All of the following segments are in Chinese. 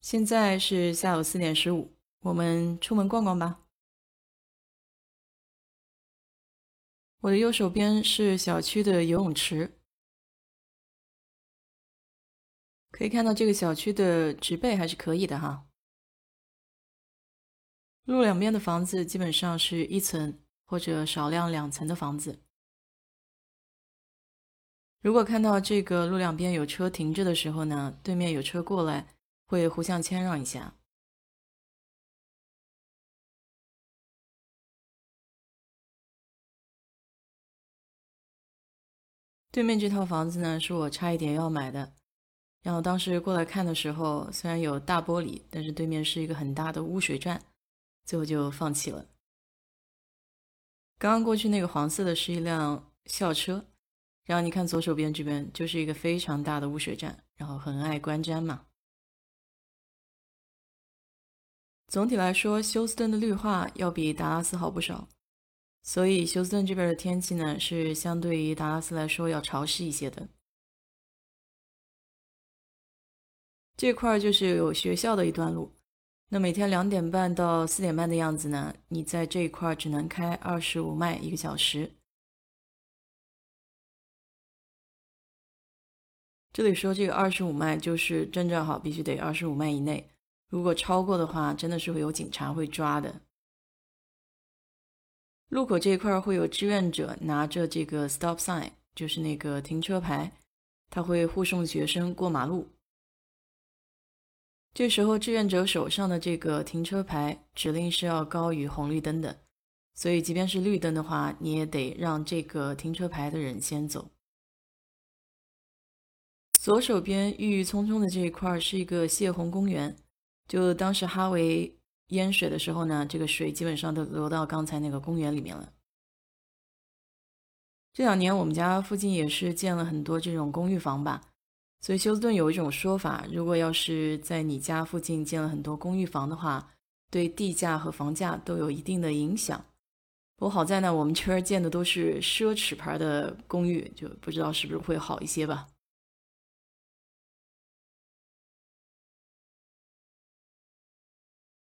现在是下午四点十五，我们出门逛逛吧。我的右手边是小区的游泳池，可以看到这个小区的植被还是可以的哈。路两边的房子基本上是一层或者少量两层的房子。如果看到这个路两边有车停着的时候呢，对面有车过来，会互相谦让一下。对面这套房子呢，是我差一点要买的，然后当时过来看的时候，虽然有大玻璃，但是对面是一个很大的污水站，最后就放弃了。刚刚过去那个黄色的是一辆校车。然后你看左手边这边就是一个非常大的污水站，然后很爱观瞻嘛。总体来说，休斯顿的绿化要比达拉斯好不少，所以休斯顿这边的天气呢是相对于达拉斯来说要潮湿一些的。这块就是有学校的一段路，那每天两点半到四点半的样子呢，你在这一块只能开二十五迈一个小时。这里说这个二十五迈就是正正好，必须得二十五迈以内。如果超过的话，真的是会有警察会抓的。路口这一块会有志愿者拿着这个 stop sign，就是那个停车牌，他会护送学生过马路。这时候志愿者手上的这个停车牌指令是要高于红绿灯的，所以即便是绿灯的话，你也得让这个停车牌的人先走。左手边郁郁葱葱的这一块是一个泄洪公园，就当时哈维淹水的时候呢，这个水基本上都流到刚才那个公园里面了。这两年我们家附近也是建了很多这种公寓房吧，所以休斯顿有一种说法，如果要是在你家附近建了很多公寓房的话，对地价和房价都有一定的影响。不过好在呢，我们这边建的都是奢侈牌的公寓，就不知道是不是会好一些吧。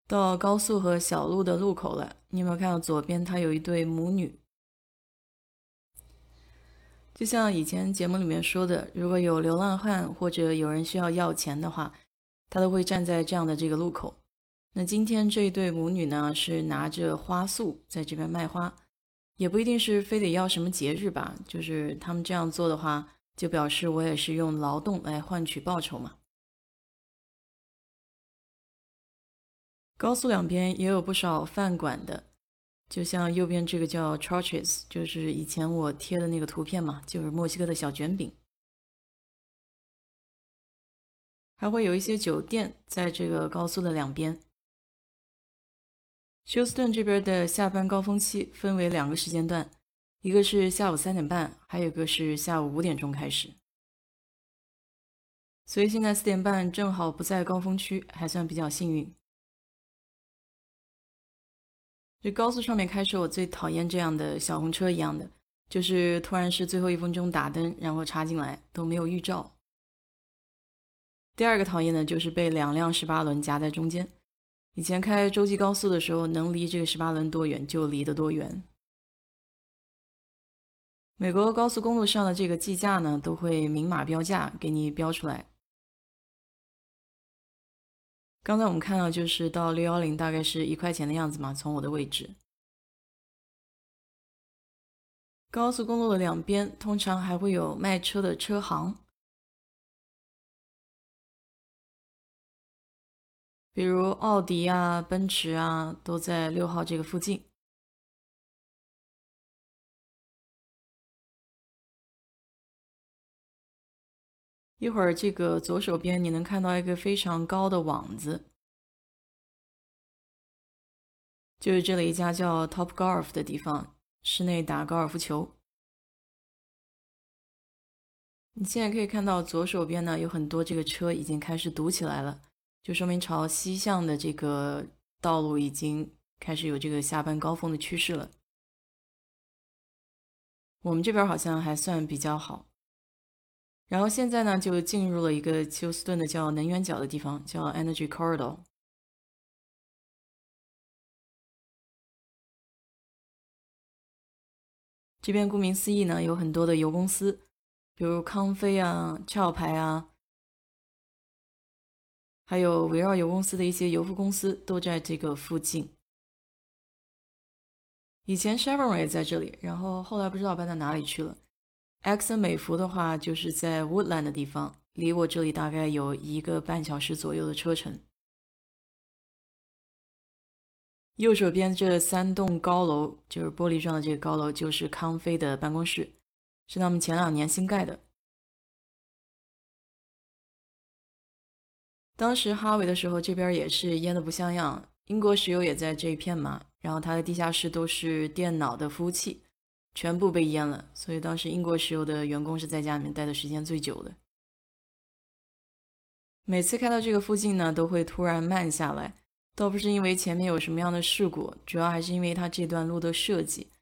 到高速和小路的路口了，你有没有看到左边它有一对母女？就像以前节目里面说的，如果有流浪汉或者有人需要要钱的话，他都会站在这样的这个路口。那今天这一对母女呢，是拿着花束在这边卖花，也不一定是非得要什么节日吧，就是他们这样做的话，就表示我也是用劳动来换取报酬嘛。高速两边也有不少饭馆的，就像右边这个叫 Churches，就是以前我贴的那个图片嘛，就是墨西哥的小卷饼。还会有一些酒店在这个高速的两边。休斯顿这边的下班高峰期分为两个时间段，一个是下午三点半，还有一个是下午五点钟开始。所以现在四点半正好不在高峰区，还算比较幸运。这高速上面开车，我最讨厌这样的小红车一样的，就是突然是最后一分钟打灯，然后插进来都没有预兆。第二个讨厌的就是被两辆十八轮夹在中间。以前开洲际高速的时候，能离这个十八轮多远就离得多远。美国高速公路上的这个计价呢，都会明码标价给你标出来。刚才我们看到，就是到六幺零大概是一块钱的样子嘛，从我的位置。高速公路的两边通常还会有卖车的车行，比如奥迪啊、奔驰啊，都在六号这个附近。一会儿，这个左手边你能看到一个非常高的网子，就是这里一家叫 Top Golf 的地方，室内打高尔夫球。你现在可以看到左手边呢有很多这个车已经开始堵起来了，就说明朝西向的这个道路已经开始有这个下班高峰的趋势了。我们这边好像还算比较好。然后现在呢，就进入了一个休斯顿的叫能源角的地方，叫 Energy Corridor。这边顾名思义呢，有很多的油公司，比如康菲啊、壳牌啊，还有围绕油公司的一些油服公司都在这个附近。以前 Chevron 也在这里，然后后来不知道搬到哪里去了。埃克森美孚的话，就是在 Woodland 的地方，离我这里大概有一个半小时左右的车程。右手边这三栋高楼，就是玻璃状的这个高楼，就是康菲的办公室，是他们前两年新盖的。当时哈维的时候，这边也是淹的不像样。英国石油也在这一片嘛，然后它的地下室都是电脑的服务器。全部被淹了，所以当时英国石油的员工是在家里面待的时间最久的。每次开到这个附近呢，都会突然慢下来，倒不是因为前面有什么样的事故，主要还是因为它这段路的设计。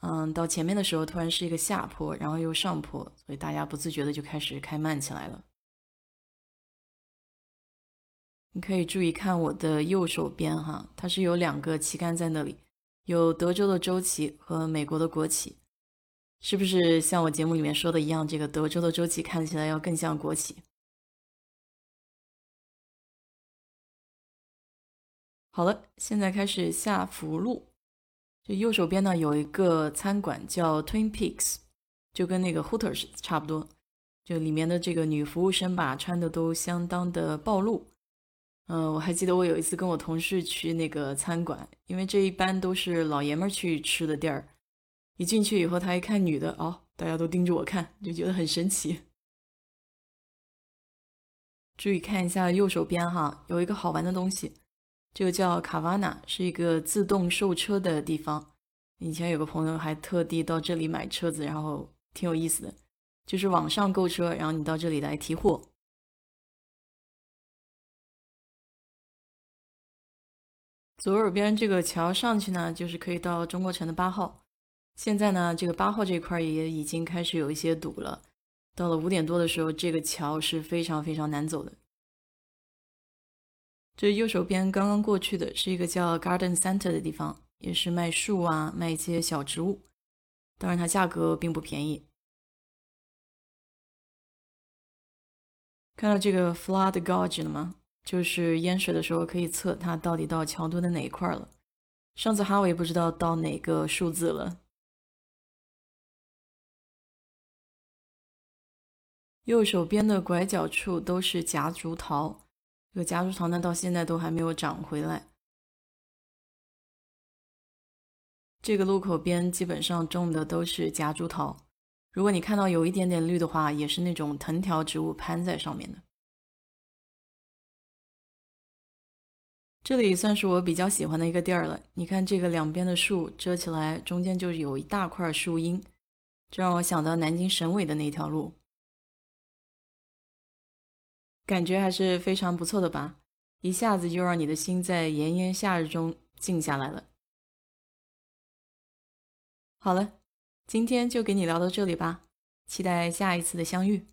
嗯，到前面的时候突然是一个下坡，然后又上坡，所以大家不自觉的就开始开慢起来了。你可以注意看我的右手边哈，它是有两个旗杆在那里。有德州的州旗和美国的国旗，是不是像我节目里面说的一样？这个德州的州旗看起来要更像国旗。好了，现在开始下福路。就右手边呢有一个餐馆叫 Twin Peaks，就跟那个 Hooters 差不多。就里面的这个女服务生吧，穿的都相当的暴露。嗯，我还记得我有一次跟我同事去那个餐馆，因为这一般都是老爷们儿去吃的地儿。一进去以后，他一看女的，哦，大家都盯着我看，就觉得很神奇。注意看一下右手边哈，有一个好玩的东西，这个叫卡瓦纳，是一个自动售车的地方。以前有个朋友还特地到这里买车子，然后挺有意思的，就是网上购车，然后你到这里来提货。左耳边这个桥上去呢，就是可以到中国城的八号。现在呢，这个八号这块也已经开始有一些堵了。到了五点多的时候，这个桥是非常非常难走的。这右手边刚刚过去的是一个叫 Garden Center 的地方，也是卖树啊，卖一些小植物。当然，它价格并不便宜。看到这个 Flood Gauge 了吗？就是淹水的时候可以测它到底到桥墩的哪一块了。上次哈维不知道到哪个数字了。右手边的拐角处都是夹竹桃，这个夹竹桃呢到现在都还没有长回来。这个路口边基本上种的都是夹竹桃，如果你看到有一点点绿的话，也是那种藤条植物攀在上面的。这里算是我比较喜欢的一个地儿了。你看这个两边的树遮起来，中间就有一大块树荫，这让我想到南京省委的那条路，感觉还是非常不错的吧？一下子就让你的心在炎炎夏日中静下来了。好了，今天就给你聊到这里吧，期待下一次的相遇。